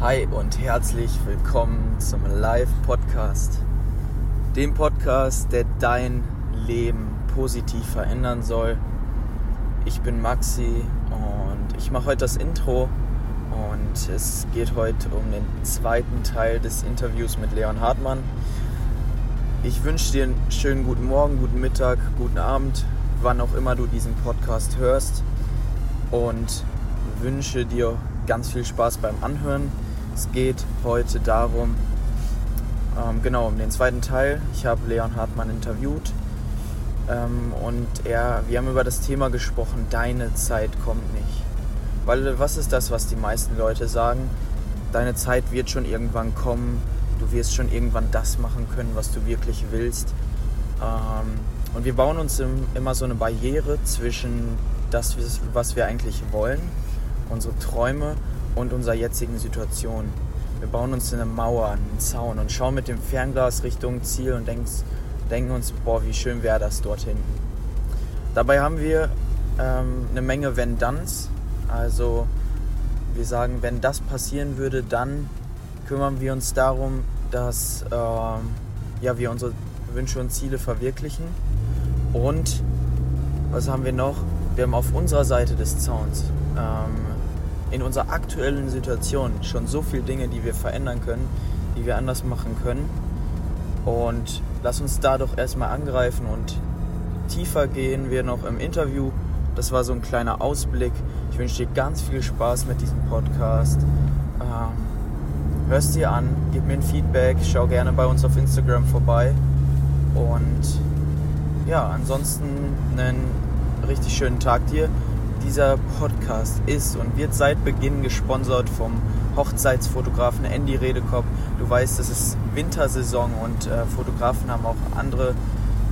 Hi und herzlich willkommen zum Live-Podcast. Dem Podcast, der dein Leben positiv verändern soll. Ich bin Maxi und ich mache heute das Intro und es geht heute um den zweiten Teil des Interviews mit Leon Hartmann. Ich wünsche dir einen schönen guten Morgen, guten Mittag, guten Abend, wann auch immer du diesen Podcast hörst und wünsche dir ganz viel Spaß beim Anhören. Es geht heute darum, ähm, genau, um den zweiten Teil. Ich habe Leon Hartmann interviewt ähm, und er, wir haben über das Thema gesprochen, deine Zeit kommt nicht. Weil was ist das, was die meisten Leute sagen? Deine Zeit wird schon irgendwann kommen, du wirst schon irgendwann das machen können, was du wirklich willst. Ähm, und wir bauen uns im, immer so eine Barriere zwischen das, was wir eigentlich wollen, unsere Träume und unserer jetzigen Situation. Wir bauen uns eine Mauer, einen Zaun und schauen mit dem Fernglas Richtung Ziel und denken uns, boah, wie schön wäre das dort hinten. Dabei haben wir ähm, eine Menge Wenn-Danns. Also wir sagen, wenn das passieren würde, dann kümmern wir uns darum, dass ähm, ja, wir unsere Wünsche und Ziele verwirklichen. Und was haben wir noch? Wir haben auf unserer Seite des Zauns ähm, in unserer aktuellen Situation schon so viele Dinge, die wir verändern können, die wir anders machen können. Und lass uns da doch erstmal angreifen und tiefer gehen wir noch im Interview. Das war so ein kleiner Ausblick. Ich wünsche dir ganz viel Spaß mit diesem Podcast. Ähm, hörst dir an, gib mir ein Feedback, schau gerne bei uns auf Instagram vorbei. Und ja, ansonsten einen richtig schönen Tag dir. Dieser Podcast ist und wird seit Beginn gesponsert vom Hochzeitsfotografen Andy Redekop. Du weißt, es ist Wintersaison und äh, Fotografen haben auch andere,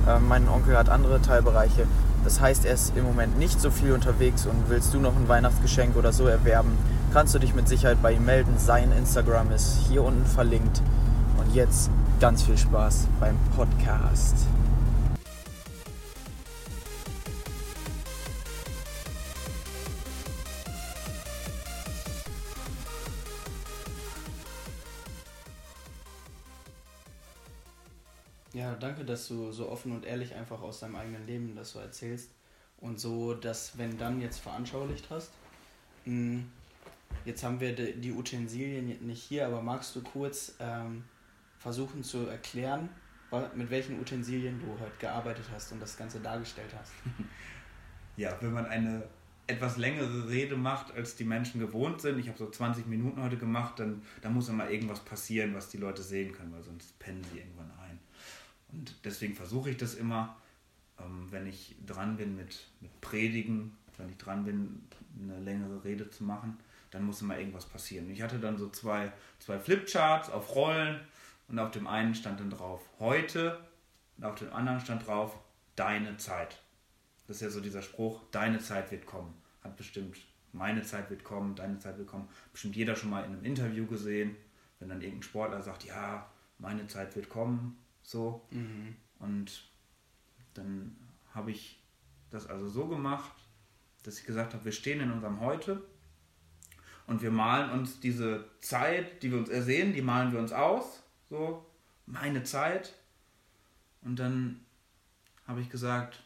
äh, mein Onkel hat andere Teilbereiche. Das heißt, er ist im Moment nicht so viel unterwegs und willst du noch ein Weihnachtsgeschenk oder so erwerben, kannst du dich mit Sicherheit bei ihm melden. Sein Instagram ist hier unten verlinkt. Und jetzt ganz viel Spaß beim Podcast. Ja, danke, dass du so offen und ehrlich einfach aus deinem eigenen Leben das so erzählst und so das wenn dann jetzt veranschaulicht hast. Hm, jetzt haben wir die Utensilien nicht hier, aber magst du kurz ähm, versuchen zu erklären, mit welchen Utensilien du heute gearbeitet hast und das Ganze dargestellt hast? Ja, wenn man eine etwas längere Rede macht, als die Menschen gewohnt sind, ich habe so 20 Minuten heute gemacht, dann, dann muss immer irgendwas passieren, was die Leute sehen können, weil sonst pennen sie irgendwann ein. Und deswegen versuche ich das immer, ähm, wenn ich dran bin mit, mit Predigen, wenn ich dran bin, eine längere Rede zu machen, dann muss immer irgendwas passieren. Ich hatte dann so zwei, zwei Flipcharts auf Rollen und auf dem einen stand dann drauf heute und auf dem anderen stand drauf deine Zeit. Das ist ja so dieser Spruch, deine Zeit wird kommen. Hat bestimmt meine Zeit wird kommen, deine Zeit wird kommen. Bestimmt jeder schon mal in einem Interview gesehen, wenn dann irgendein Sportler sagt, ja, meine Zeit wird kommen, so. Mhm. Und dann habe ich das also so gemacht, dass ich gesagt habe, wir stehen in unserem Heute und wir malen uns diese Zeit, die wir uns ersehen, die malen wir uns aus. So, meine Zeit. Und dann habe ich gesagt,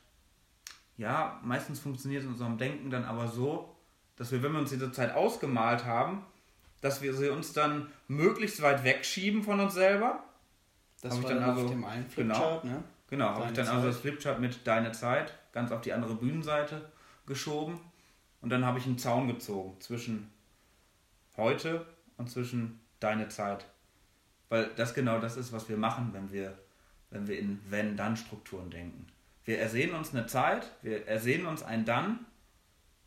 ja, meistens funktioniert es in unserem Denken dann aber so, dass wir, wenn wir uns diese Zeit ausgemalt haben, dass wir sie uns dann möglichst weit wegschieben von uns selber das war dann, also, auf dem einen genau. Flipchart, genau, ne? Genau, habe ich dann Zeit. also das Flipchart mit Deine Zeit ganz auf die andere Bühnenseite geschoben und dann habe ich einen Zaun gezogen zwischen heute und zwischen Deine Zeit. Weil das genau das ist, was wir machen, wenn wir, wenn wir in Wenn-Dann-Strukturen denken. Wir ersehen uns eine Zeit, wir ersehen uns ein Dann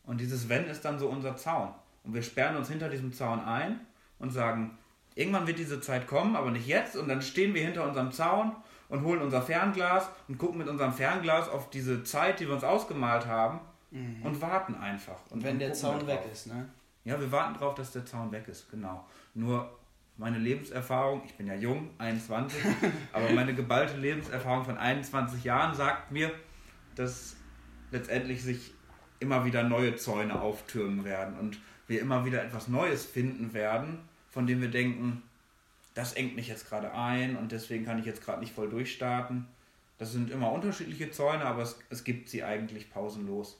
und dieses Wenn ist dann so unser Zaun. Und wir sperren uns hinter diesem Zaun ein und sagen, Irgendwann wird diese Zeit kommen, aber nicht jetzt. Und dann stehen wir hinter unserem Zaun und holen unser Fernglas und gucken mit unserem Fernglas auf diese Zeit, die wir uns ausgemalt haben mhm. und warten einfach. Und wenn der Zaun weg ist, ne? Ja, wir warten darauf, dass der Zaun weg ist, genau. Nur meine Lebenserfahrung, ich bin ja jung, 21, aber meine geballte Lebenserfahrung von 21 Jahren sagt mir, dass letztendlich sich immer wieder neue Zäune auftürmen werden und wir immer wieder etwas Neues finden werden, von dem wir denken, das engt mich jetzt gerade ein und deswegen kann ich jetzt gerade nicht voll durchstarten. Das sind immer unterschiedliche Zäune, aber es, es gibt sie eigentlich pausenlos.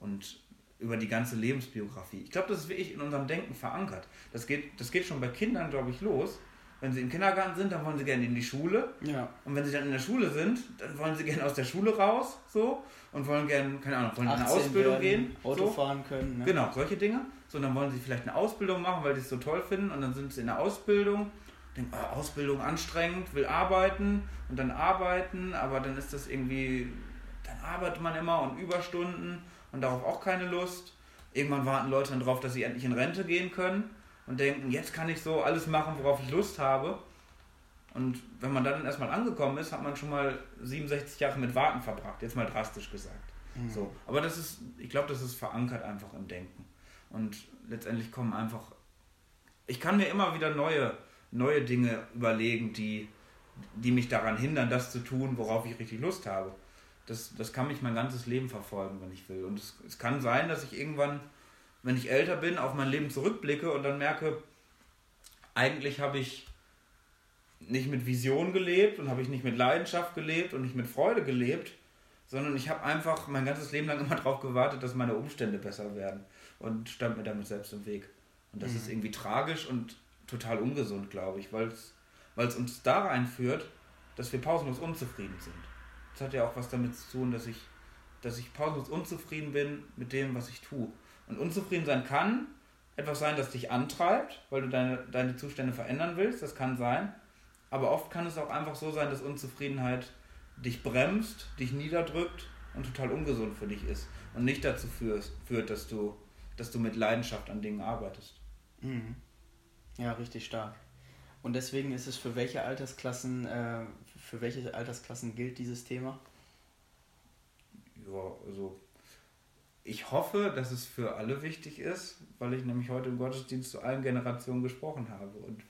Und über die ganze Lebensbiografie. Ich glaube, das ist wirklich in unserem Denken verankert. Das geht, das geht schon bei Kindern, glaube ich, los. Wenn sie im Kindergarten sind, dann wollen sie gerne in die Schule. Ja. Und wenn sie dann in der Schule sind, dann wollen sie gerne aus der Schule raus, so und wollen gerne, keine Ahnung, wollen in eine Ausbildung gehen, Auto so. fahren können. Ne? Genau, solche Dinge. So, dann wollen sie vielleicht eine Ausbildung machen, weil sie es so toll finden, und dann sind sie in der Ausbildung, denken, oh, Ausbildung anstrengend, will arbeiten und dann arbeiten, aber dann ist das irgendwie, dann arbeitet man immer und Überstunden und darauf auch keine Lust. Irgendwann warten Leute dann darauf, dass sie endlich in Rente gehen können und denken, jetzt kann ich so alles machen, worauf ich Lust habe. Und wenn man dann erstmal angekommen ist, hat man schon mal 67 Jahre mit Warten verbracht, jetzt mal drastisch gesagt. Mhm. So. Aber das ist, ich glaube, das ist verankert einfach im Denken. Und letztendlich kommen einfach, ich kann mir immer wieder neue, neue Dinge überlegen, die, die mich daran hindern, das zu tun, worauf ich richtig Lust habe das, das kann mich mein ganzes Leben verfolgen, wenn ich will. Und es, es kann sein, dass ich irgendwann, wenn ich älter bin, auf mein Leben zurückblicke und dann merke, eigentlich habe ich nicht mit Vision gelebt und habe ich nicht mit Leidenschaft gelebt und nicht mit Freude gelebt, sondern ich habe einfach mein ganzes Leben lang immer darauf gewartet, dass meine Umstände besser werden und stand mir damit selbst im Weg. Und das mhm. ist irgendwie tragisch und total ungesund, glaube ich, weil es uns da reinführt, dass wir pausenlos unzufrieden sind. Das hat ja auch was damit zu tun, dass ich, dass ich pausenlos unzufrieden bin mit dem, was ich tue. Und unzufrieden sein kann etwas sein, das dich antreibt, weil du deine, deine Zustände verändern willst. Das kann sein. Aber oft kann es auch einfach so sein, dass Unzufriedenheit dich bremst, dich niederdrückt und total ungesund für dich ist. Und nicht dazu führt, führt dass, du, dass du mit Leidenschaft an Dingen arbeitest. Mhm. Ja, richtig stark. Und deswegen ist es für welche Altersklassen äh, für welche Altersklassen gilt dieses Thema? Ja, also ich hoffe, dass es für alle wichtig ist, weil ich nämlich heute im Gottesdienst zu allen Generationen gesprochen habe. Und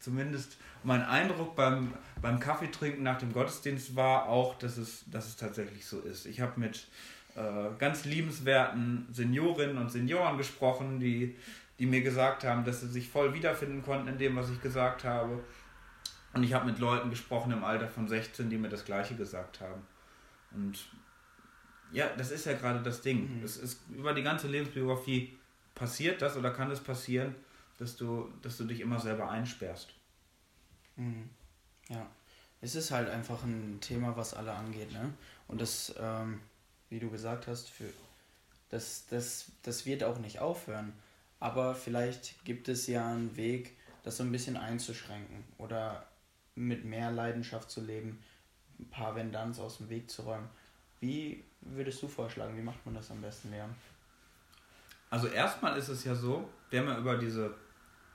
zumindest mein Eindruck beim, beim Kaffeetrinken nach dem Gottesdienst war auch, dass es, dass es tatsächlich so ist. Ich habe mit äh, ganz liebenswerten Seniorinnen und Senioren gesprochen, die, die mir gesagt haben, dass sie sich voll wiederfinden konnten in dem, was ich gesagt habe. Und ich habe mit Leuten gesprochen im Alter von 16, die mir das Gleiche gesagt haben. Und ja, das ist ja gerade das Ding. Mhm. Es ist über die ganze Lebensbiografie passiert das oder kann es passieren, dass du, dass du dich immer selber einsperrst. Mhm. Ja. Es ist halt einfach ein Thema, was alle angeht, ne? Und das, ähm, wie du gesagt hast, für, das, das, das wird auch nicht aufhören. Aber vielleicht gibt es ja einen Weg, das so ein bisschen einzuschränken oder mit mehr Leidenschaft zu leben, ein paar Vendanz aus dem Weg zu räumen. Wie würdest du vorschlagen, wie macht man das am besten, Leon? Also erstmal ist es ja so, wir haben ja über diese,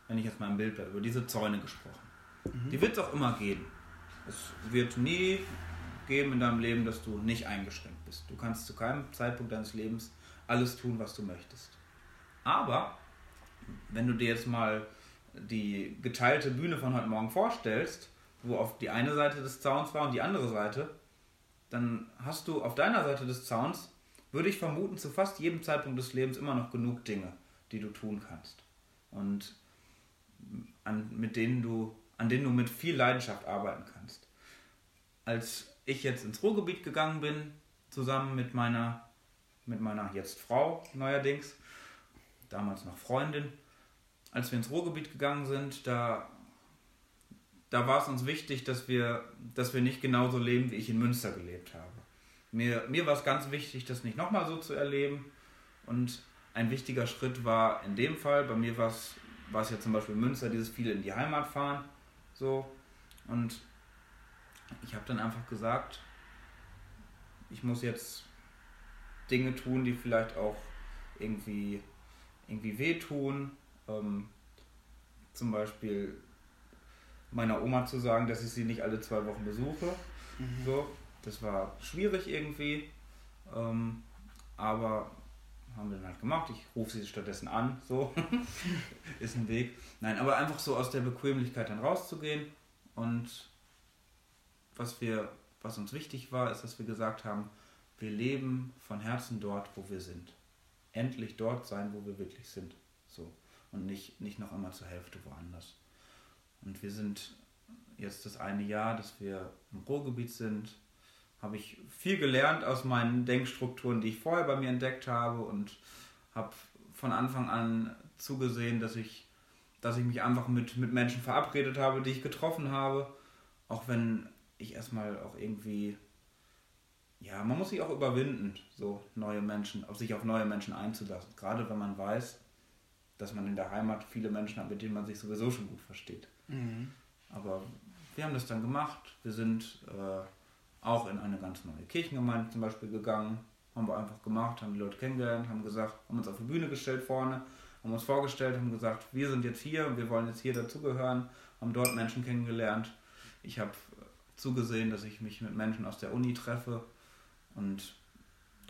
wenn ich jetzt mal im Bild bleibe, über diese Zäune gesprochen. Mhm. Die wird es auch immer geben. Es wird nie geben in deinem Leben, dass du nicht eingeschränkt bist. Du kannst zu keinem Zeitpunkt deines Lebens alles tun, was du möchtest. Aber wenn du dir jetzt mal die geteilte Bühne von heute Morgen vorstellst, wo auf die eine Seite des Zauns war und die andere Seite, dann hast du auf deiner Seite des Zauns, würde ich vermuten, zu fast jedem Zeitpunkt des Lebens immer noch genug Dinge, die du tun kannst. Und an, mit denen du, an denen du mit viel Leidenschaft arbeiten kannst. Als ich jetzt ins Ruhrgebiet gegangen bin, zusammen mit meiner, mit meiner jetzt Frau neuerdings, damals noch Freundin, als wir ins Ruhrgebiet gegangen sind, da da war es uns wichtig, dass wir, dass wir nicht genauso leben, wie ich in Münster gelebt habe. Mir, mir war es ganz wichtig, das nicht nochmal so zu erleben. Und ein wichtiger Schritt war in dem Fall, bei mir war es, war es ja zum Beispiel Münster, dieses viele in die Heimat fahren. So. Und ich habe dann einfach gesagt, ich muss jetzt Dinge tun, die vielleicht auch irgendwie, irgendwie wehtun. Ähm, zum Beispiel meiner Oma zu sagen, dass ich sie nicht alle zwei Wochen besuche. Mhm. So, das war schwierig irgendwie. Ähm, aber haben wir dann halt gemacht. Ich rufe sie stattdessen an. So ist ein Weg. Nein, aber einfach so aus der Bequemlichkeit dann rauszugehen. Und was wir, was uns wichtig war, ist, dass wir gesagt haben, wir leben von Herzen dort, wo wir sind. Endlich dort sein, wo wir wirklich sind. So. und nicht, nicht noch immer zur Hälfte woanders. Und wir sind jetzt das eine Jahr, dass wir im Ruhrgebiet sind, habe ich viel gelernt aus meinen Denkstrukturen, die ich vorher bei mir entdeckt habe und habe von Anfang an zugesehen, dass ich, dass ich mich einfach mit, mit Menschen verabredet habe, die ich getroffen habe, auch wenn ich erstmal auch irgendwie, ja, man muss sich auch überwinden, so neue Menschen, auf sich auf neue Menschen einzulassen. Gerade wenn man weiß, dass man in der Heimat viele Menschen hat, mit denen man sich sowieso schon gut versteht. Mhm. Aber wir haben das dann gemacht. Wir sind äh, auch in eine ganz neue Kirchengemeinde zum Beispiel gegangen. Haben wir einfach gemacht, haben die Leute kennengelernt, haben gesagt, haben uns auf die Bühne gestellt vorne, haben uns vorgestellt, haben gesagt, wir sind jetzt hier und wir wollen jetzt hier dazugehören, haben dort Menschen kennengelernt. Ich habe zugesehen, dass ich mich mit Menschen aus der Uni treffe und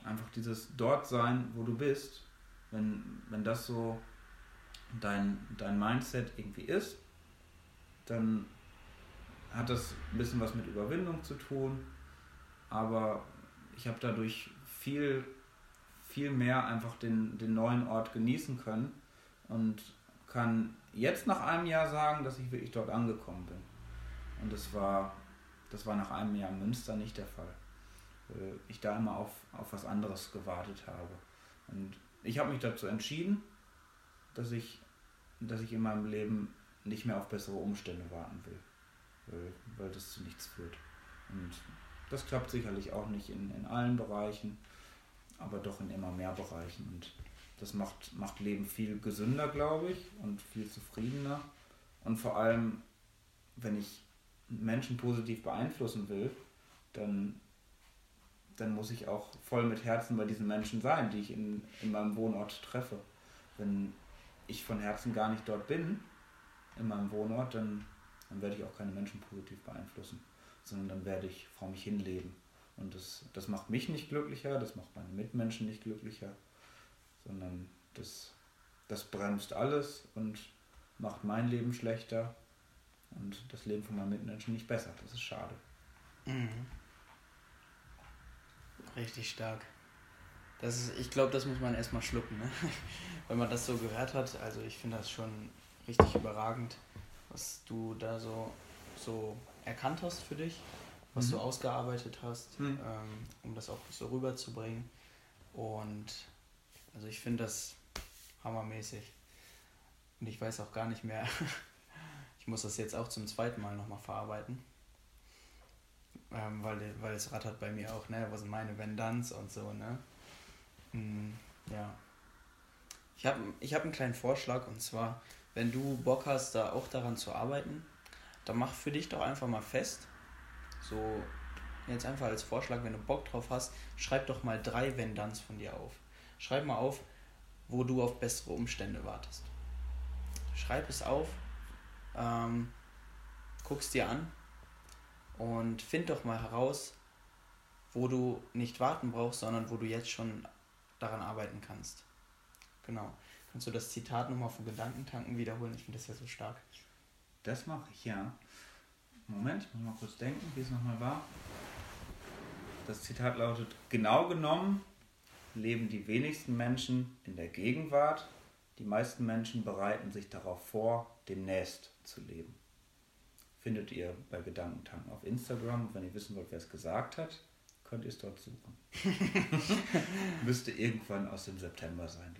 einfach dieses dort sein, wo du bist, wenn, wenn das so dein, dein Mindset irgendwie ist, dann hat das ein bisschen was mit Überwindung zu tun, aber ich habe dadurch viel, viel mehr einfach den, den neuen Ort genießen können und kann jetzt nach einem Jahr sagen, dass ich wirklich dort angekommen bin. Und das war, das war nach einem Jahr in Münster nicht der Fall. Weil ich da immer auf, auf was anderes gewartet habe. Und ich habe mich dazu entschieden, dass ich, dass ich in meinem Leben nicht mehr auf bessere Umstände warten will. Weil, weil das zu nichts führt. Und das klappt sicherlich auch nicht in, in allen Bereichen, aber doch in immer mehr Bereichen. Und das macht, macht Leben viel gesünder, glaube ich, und viel zufriedener. Und vor allem, wenn ich Menschen positiv beeinflussen will, dann, dann muss ich auch voll mit Herzen bei diesen Menschen sein, die ich in, in meinem Wohnort treffe. Wenn ich von Herzen gar nicht dort bin, in meinem Wohnort, dann, dann werde ich auch keine Menschen positiv beeinflussen, sondern dann werde ich vor mich hinleben. Und das, das macht mich nicht glücklicher, das macht meine Mitmenschen nicht glücklicher, sondern das, das bremst alles und macht mein Leben schlechter und das Leben von meinen Mitmenschen nicht besser. Das ist schade. Mhm. Richtig stark. Das ist, ich glaube, das muss man erstmal schlucken, ne? wenn man das so gehört hat. Also ich finde das schon richtig überragend, was du da so, so erkannt hast für dich, was mhm. du ausgearbeitet hast, mhm. ähm, um das auch so rüberzubringen. Und also ich finde das hammermäßig. Und ich weiß auch gar nicht mehr, ich muss das jetzt auch zum zweiten Mal nochmal verarbeiten. Ähm, weil, weil es rattert bei mir auch, ne, was sind meine Vendanz und so, ne? Mhm, ja. Ich habe ich hab einen kleinen Vorschlag und zwar, wenn du Bock hast, da auch daran zu arbeiten, dann mach für dich doch einfach mal fest. So, jetzt einfach als Vorschlag, wenn du Bock drauf hast, schreib doch mal drei Vendanz von dir auf. Schreib mal auf, wo du auf bessere Umstände wartest. Schreib es auf, ähm, guck's dir an und find doch mal heraus, wo du nicht warten brauchst, sondern wo du jetzt schon daran arbeiten kannst. Genau. Kannst du das Zitat nochmal von Gedankentanken wiederholen? Ich finde das ja so stark. Das mache ich, ja. Moment, ich muss mal kurz denken, wie es nochmal war. Das Zitat lautet, genau genommen leben die wenigsten Menschen in der Gegenwart, die meisten Menschen bereiten sich darauf vor, demnächst zu leben. Findet ihr bei Gedankentanken auf Instagram. Wenn ihr wissen wollt, wer es gesagt hat, könnt ihr es dort suchen. Müsste irgendwann aus dem September sein.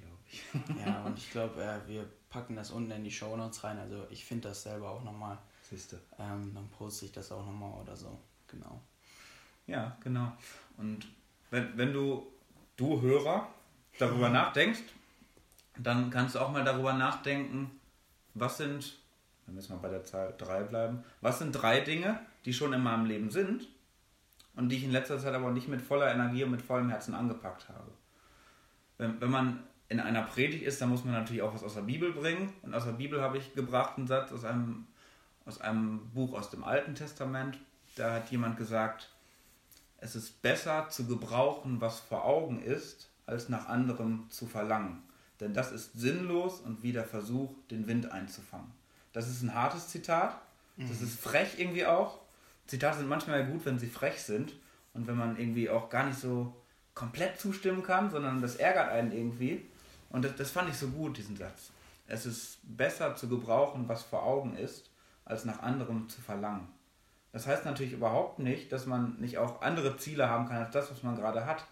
Ja, und ich glaube, äh, wir packen das unten in die Show Notes rein. Also ich finde das selber auch nochmal. Siehst du. Ähm, dann poste ich das auch nochmal oder so. Genau. Ja, genau. Und wenn, wenn du, du Hörer, darüber mhm. nachdenkst, dann kannst du auch mal darüber nachdenken, was sind, dann müssen wir bei der Zahl 3 bleiben, was sind drei Dinge, die schon in meinem Leben sind und die ich in letzter Zeit aber nicht mit voller Energie und mit vollem Herzen angepackt habe. Wenn, wenn man in einer Predigt ist, dann muss man natürlich auch was aus der Bibel bringen. Und aus der Bibel habe ich gebracht einen Satz aus einem, aus einem Buch aus dem Alten Testament. Da hat jemand gesagt, es ist besser zu gebrauchen, was vor Augen ist, als nach anderem zu verlangen. Denn das ist sinnlos und wie der Versuch, den Wind einzufangen. Das ist ein hartes Zitat. Das mhm. ist frech irgendwie auch. Zitate sind manchmal gut, wenn sie frech sind und wenn man irgendwie auch gar nicht so komplett zustimmen kann, sondern das ärgert einen irgendwie. Und das, das fand ich so gut, diesen Satz. es ist besser zu gebrauchen, was vor Augen ist, als nach anderem zu verlangen. Das heißt natürlich überhaupt nicht, dass man nicht auch andere Ziele haben kann als das, was man gerade hat.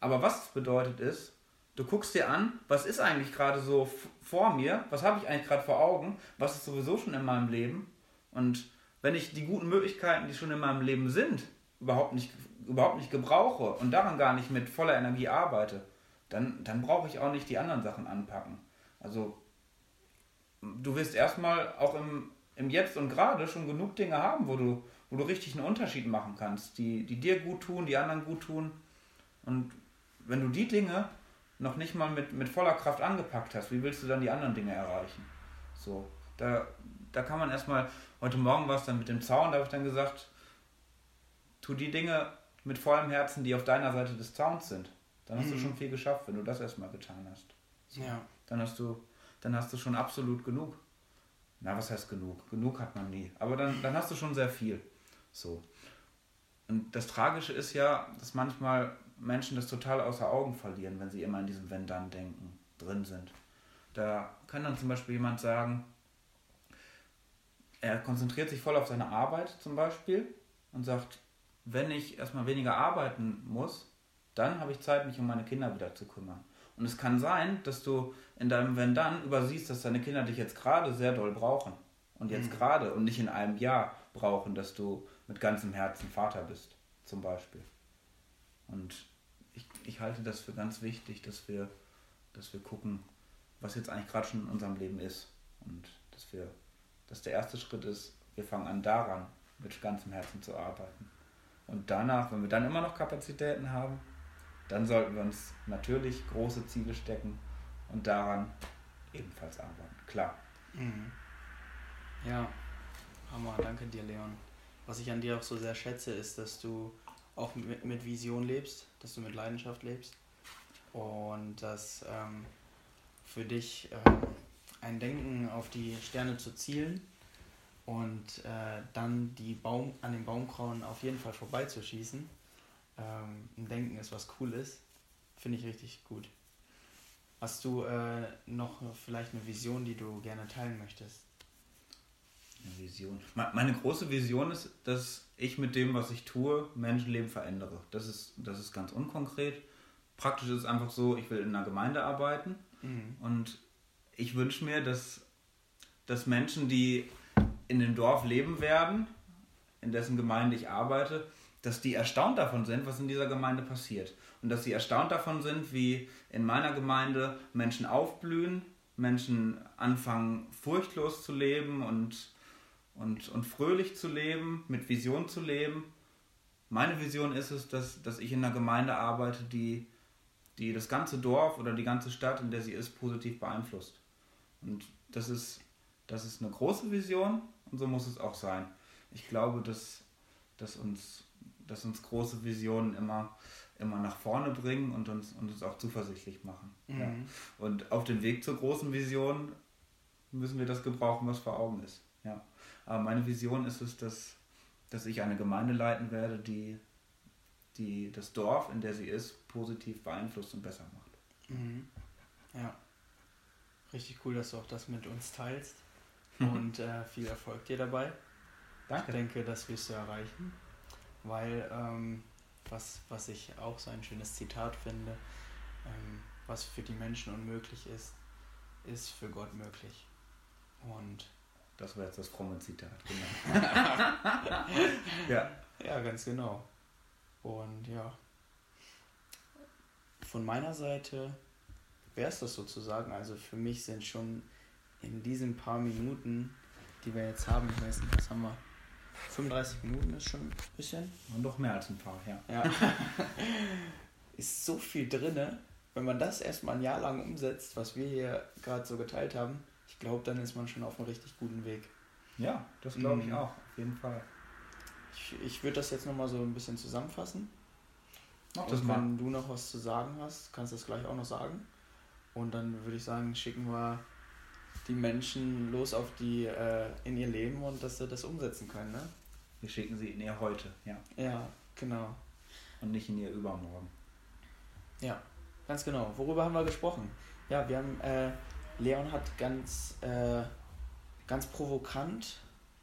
Aber was es bedeutet ist, du guckst dir an, was ist eigentlich gerade so vor mir, was habe ich eigentlich gerade vor Augen, was ist sowieso schon in meinem Leben. Und wenn ich die guten Möglichkeiten, die schon in meinem Leben sind, überhaupt nicht, überhaupt nicht gebrauche und daran gar nicht mit voller Energie arbeite, dann, dann brauche ich auch nicht die anderen Sachen anpacken. Also du wirst erstmal auch im, im Jetzt und Gerade schon genug Dinge haben, wo du, wo du richtig einen Unterschied machen kannst, die, die dir gut tun, die anderen gut tun. Und wenn du die Dinge noch nicht mal mit, mit voller Kraft angepackt hast, wie willst du dann die anderen Dinge erreichen? So, da, da kann man erstmal, heute Morgen war es dann mit dem Zaun, da habe ich dann gesagt, tu die Dinge mit vollem Herzen, die auf deiner Seite des Zauns sind. Dann hast mhm. du schon viel geschafft, wenn du das erstmal getan hast. So, ja. Dann hast du, dann hast du schon absolut genug. Na, was heißt genug? Genug hat man nie. Aber dann, dann hast du schon sehr viel. So. Und das Tragische ist ja, dass manchmal Menschen das total außer Augen verlieren, wenn sie immer in diesem Wenn-Dann-Denken drin sind. Da kann dann zum Beispiel jemand sagen, er konzentriert sich voll auf seine Arbeit zum Beispiel und sagt, wenn ich erstmal weniger arbeiten muss, dann habe ich Zeit, mich um meine Kinder wieder zu kümmern. Und es kann sein, dass du in deinem Wenn dann übersiehst, dass deine Kinder dich jetzt gerade sehr doll brauchen. Und jetzt mhm. gerade und nicht in einem Jahr brauchen, dass du mit ganzem Herzen Vater bist, zum Beispiel. Und ich, ich halte das für ganz wichtig, dass wir, dass wir gucken, was jetzt eigentlich gerade schon in unserem Leben ist. Und dass wir, dass der erste Schritt ist, wir fangen an daran, mit ganzem Herzen zu arbeiten. Und danach, wenn wir dann immer noch Kapazitäten haben, dann sollten wir uns natürlich große Ziele stecken und daran ebenfalls arbeiten. Klar. Mhm. Ja, Hammer, danke dir, Leon. Was ich an dir auch so sehr schätze, ist, dass du auch mit, mit Vision lebst, dass du mit Leidenschaft lebst und dass ähm, für dich ähm, ein Denken auf die Sterne zu zielen und äh, dann die Baum, an den Baumkraunen auf jeden Fall vorbeizuschießen, ähm, ein Denken ist, was cool ist, finde ich richtig gut. Hast du äh, noch vielleicht eine Vision, die du gerne teilen möchtest? Eine Vision. Meine große Vision ist, dass ich mit dem, was ich tue, Menschenleben verändere. Das ist, das ist ganz unkonkret. Praktisch ist es einfach so, ich will in einer Gemeinde arbeiten mhm. und ich wünsche mir, dass, dass Menschen, die in dem Dorf leben werden, in dessen Gemeinde ich arbeite, dass die erstaunt davon sind, was in dieser Gemeinde passiert. Und dass sie erstaunt davon sind, wie in meiner Gemeinde Menschen aufblühen, Menschen anfangen furchtlos zu leben und, und, und fröhlich zu leben, mit Vision zu leben. Meine Vision ist es, dass, dass ich in einer Gemeinde arbeite, die, die das ganze Dorf oder die ganze Stadt, in der sie ist, positiv beeinflusst. Und das ist, das ist eine große Vision und so muss es auch sein. Ich glaube, dass, dass uns dass uns große Visionen immer, immer nach vorne bringen und uns, und uns auch zuversichtlich machen. Mhm. Ja. Und auf dem Weg zur großen Vision müssen wir das gebrauchen, was vor Augen ist. Ja. Aber meine Vision ist es, dass, dass ich eine Gemeinde leiten werde, die, die das Dorf, in der sie ist, positiv beeinflusst und besser macht. Mhm. Ja. Richtig cool, dass du auch das mit uns teilst. Und äh, viel Erfolg dir dabei. Danke. Ich denke, das wirst du erreichen weil ähm, was, was ich auch so ein schönes Zitat finde, ähm, was für die Menschen unmöglich ist, ist für Gott möglich. Und das war jetzt das fromme Zitat, genau. ja. Ja, ganz genau. Und ja, von meiner Seite wäre es das sozusagen. Also für mich sind schon in diesen paar Minuten, die wir jetzt haben, ich weiß nicht, was haben wir, 35 Minuten ist schon ein bisschen. Und doch mehr als ein paar, ja. ja. ist so viel drin, wenn man das erstmal ein Jahr lang umsetzt, was wir hier gerade so geteilt haben, ich glaube, dann ist man schon auf einem richtig guten Weg. Ja, das glaube ich mhm. auch, auf jeden Fall. Ich, ich würde das jetzt nochmal so ein bisschen zusammenfassen. Mach das Und mal. wenn du noch was zu sagen hast, kannst du das gleich auch noch sagen. Und dann würde ich sagen, schicken wir die Menschen los auf die äh, in ihr Leben und dass sie das umsetzen können, ne? Wir schicken sie in ihr heute, ja. Ja, genau. Und nicht in ihr übermorgen. Ja, ganz genau. Worüber haben wir gesprochen? Ja, wir haben äh, Leon hat ganz, äh, ganz provokant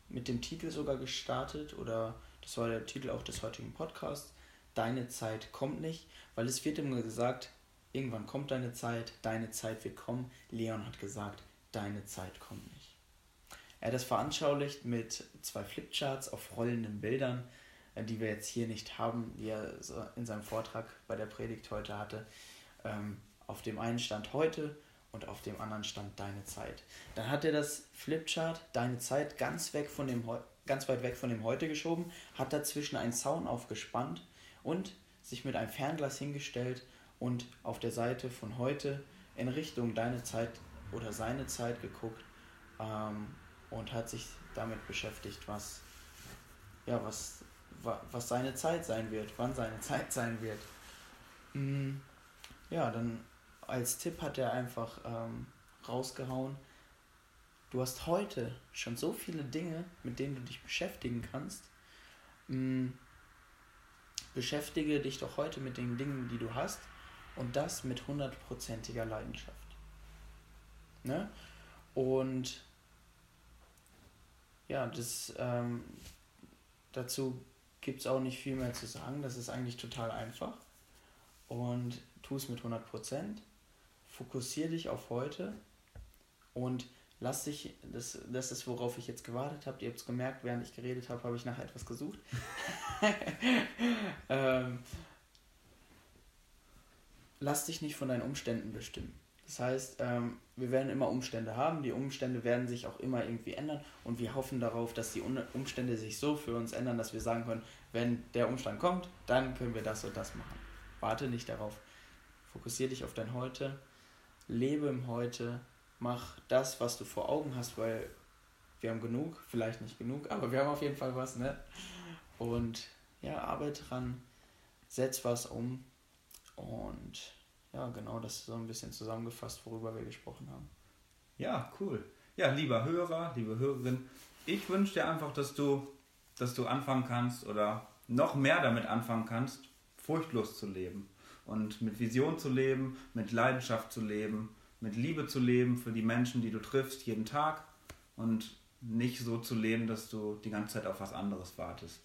mit dem Titel sogar gestartet, oder das war der Titel auch des heutigen Podcasts, Deine Zeit kommt nicht, weil es wird immer gesagt, irgendwann kommt deine Zeit, deine Zeit wird kommen. Leon hat gesagt, deine Zeit kommt nicht. Er hat das veranschaulicht mit zwei Flipcharts auf rollenden Bildern, äh, die wir jetzt hier nicht haben, die er in seinem Vortrag bei der Predigt heute hatte. Ähm, auf dem einen stand heute und auf dem anderen stand deine Zeit. Dann hat er das Flipchart, deine Zeit, ganz, weg von dem, ganz weit weg von dem heute geschoben, hat dazwischen einen Zaun aufgespannt und sich mit einem Fernglas hingestellt und auf der Seite von heute in Richtung deine Zeit oder seine Zeit geguckt ähm, und hat sich damit beschäftigt, was, ja, was, was seine Zeit sein wird, wann seine Zeit sein wird. Mm, ja, dann als Tipp hat er einfach ähm, rausgehauen, du hast heute schon so viele Dinge, mit denen du dich beschäftigen kannst. Mm, beschäftige dich doch heute mit den Dingen, die du hast und das mit hundertprozentiger Leidenschaft. Ne? Und ja, das ähm, dazu gibt es auch nicht viel mehr zu sagen. Das ist eigentlich total einfach. Und tu es mit 100 Prozent fokussiere dich auf heute und lass dich, das, das ist worauf ich jetzt gewartet habe, ihr habt es gemerkt, während ich geredet habe, habe ich nach etwas gesucht. ähm, lass dich nicht von deinen Umständen bestimmen. Das heißt, ähm, wir werden immer Umstände haben, die Umstände werden sich auch immer irgendwie ändern und wir hoffen darauf, dass die Umstände sich so für uns ändern, dass wir sagen können, wenn der Umstand kommt, dann können wir das und das machen. Warte nicht darauf. Fokussiere dich auf dein Heute lebe im Heute, mach das, was du vor Augen hast, weil wir haben genug, vielleicht nicht genug, aber wir haben auf jeden Fall was, ne? Und ja, arbeite dran, setz was um und ja, genau, das ist so ein bisschen zusammengefasst, worüber wir gesprochen haben. Ja, cool. Ja, lieber Hörer, liebe Hörerin, ich wünsche dir einfach, dass du, dass du anfangen kannst oder noch mehr damit anfangen kannst, furchtlos zu leben und mit Vision zu leben, mit Leidenschaft zu leben, mit Liebe zu leben für die Menschen, die du triffst jeden Tag und nicht so zu leben, dass du die ganze Zeit auf was anderes wartest.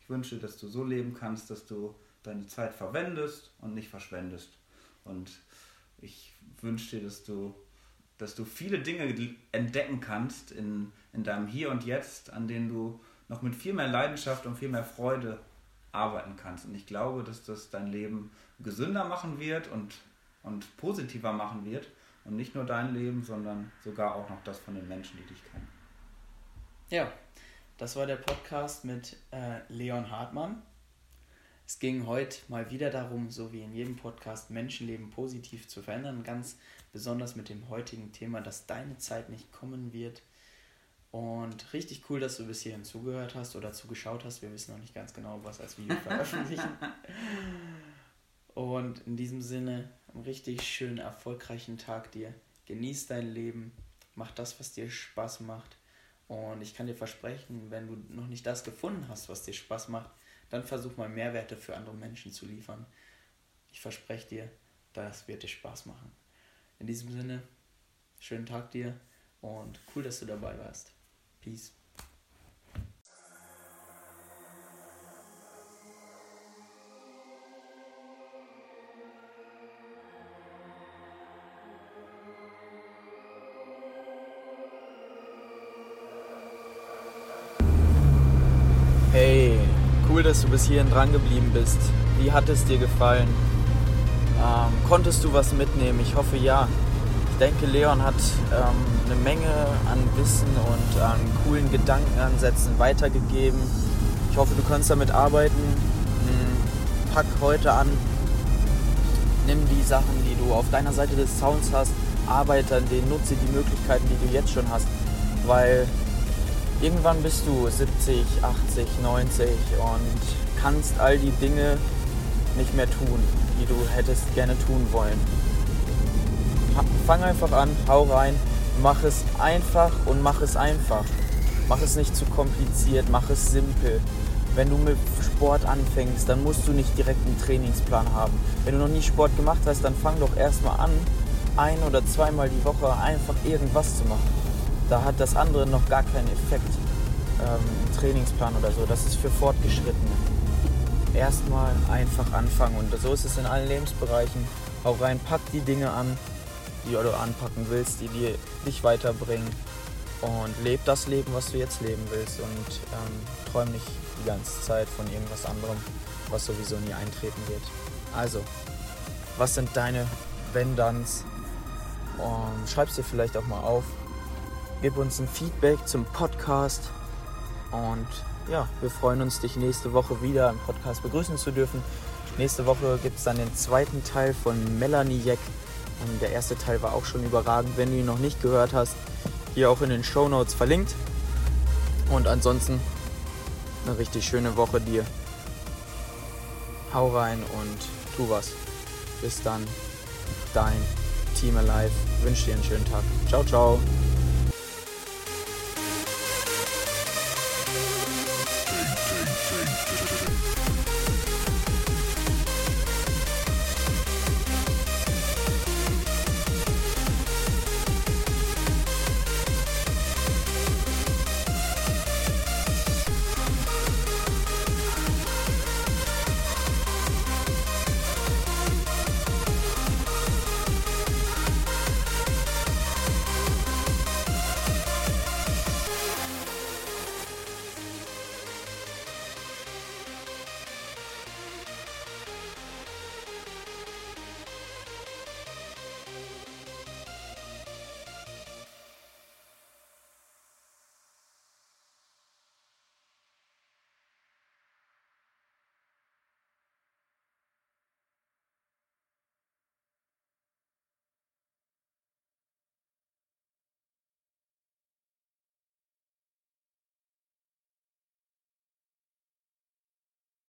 Ich wünsche, dass du so leben kannst, dass du deine Zeit verwendest und nicht verschwendest. Und ich wünsche dir, dass du, dass du viele Dinge entdecken kannst in, in deinem Hier und Jetzt, an denen du noch mit viel mehr Leidenschaft und viel mehr Freude arbeiten kannst. Und ich glaube, dass das dein Leben gesünder machen wird und, und positiver machen wird. Und nicht nur dein Leben, sondern sogar auch noch das von den Menschen, die dich kennen. Ja, das war der Podcast mit äh, Leon Hartmann. Es ging heute mal wieder darum, so wie in jedem Podcast, Menschenleben positiv zu verändern. Ganz besonders mit dem heutigen Thema, dass deine Zeit nicht kommen wird. Und richtig cool, dass du bis hierhin zugehört hast oder zugeschaut hast. Wir wissen noch nicht ganz genau, was als Video veröffentlichen. Und in diesem Sinne, einen richtig schönen, erfolgreichen Tag dir. Genieß dein Leben, mach das, was dir Spaß macht. Und ich kann dir versprechen, wenn du noch nicht das gefunden hast, was dir Spaß macht, dann versuch mal Mehrwerte für andere Menschen zu liefern. Ich verspreche dir, das wird dir Spaß machen. In diesem Sinne, schönen Tag dir und cool, dass du dabei warst. Peace. Dass du bis hierhin dran geblieben bist. Wie hat es dir gefallen? Ähm, konntest du was mitnehmen? Ich hoffe ja. Ich denke, Leon hat ähm, eine Menge an Wissen und an coolen Gedankenansätzen weitergegeben. Ich hoffe, du kannst damit arbeiten. Hm, pack heute an. Nimm die Sachen, die du auf deiner Seite des Sounds hast, arbeite an denen, nutze die Möglichkeiten, die du jetzt schon hast. Weil Irgendwann bist du 70, 80, 90 und kannst all die Dinge nicht mehr tun, die du hättest gerne tun wollen. Fang einfach an, hau rein, mach es einfach und mach es einfach. Mach es nicht zu kompliziert, mach es simpel. Wenn du mit Sport anfängst, dann musst du nicht direkt einen Trainingsplan haben. Wenn du noch nie Sport gemacht hast, dann fang doch erstmal an ein oder zweimal die Woche einfach irgendwas zu machen. Da hat das andere noch gar keinen Effekt. Ähm, Trainingsplan oder so, das ist für Fortgeschrittene. Erstmal einfach anfangen und so ist es in allen Lebensbereichen. Hau rein, pack die Dinge an, die du anpacken willst, die dir dich weiterbringen und leb das Leben, was du jetzt leben willst und ähm, träum nicht die ganze Zeit von irgendwas anderem, was sowieso nie eintreten wird. Also, was sind deine Wenn-Danns? Schreib es dir vielleicht auch mal auf. Gib uns ein Feedback zum Podcast. Und ja, wir freuen uns, dich nächste Woche wieder im Podcast begrüßen zu dürfen. Nächste Woche gibt es dann den zweiten Teil von Melanie Jeck. Und der erste Teil war auch schon überragend. Wenn du ihn noch nicht gehört hast, hier auch in den Show Notes verlinkt. Und ansonsten eine richtig schöne Woche dir. Hau rein und tu was. Bis dann, dein Team Alive. Wünsche dir einen schönen Tag. Ciao, ciao.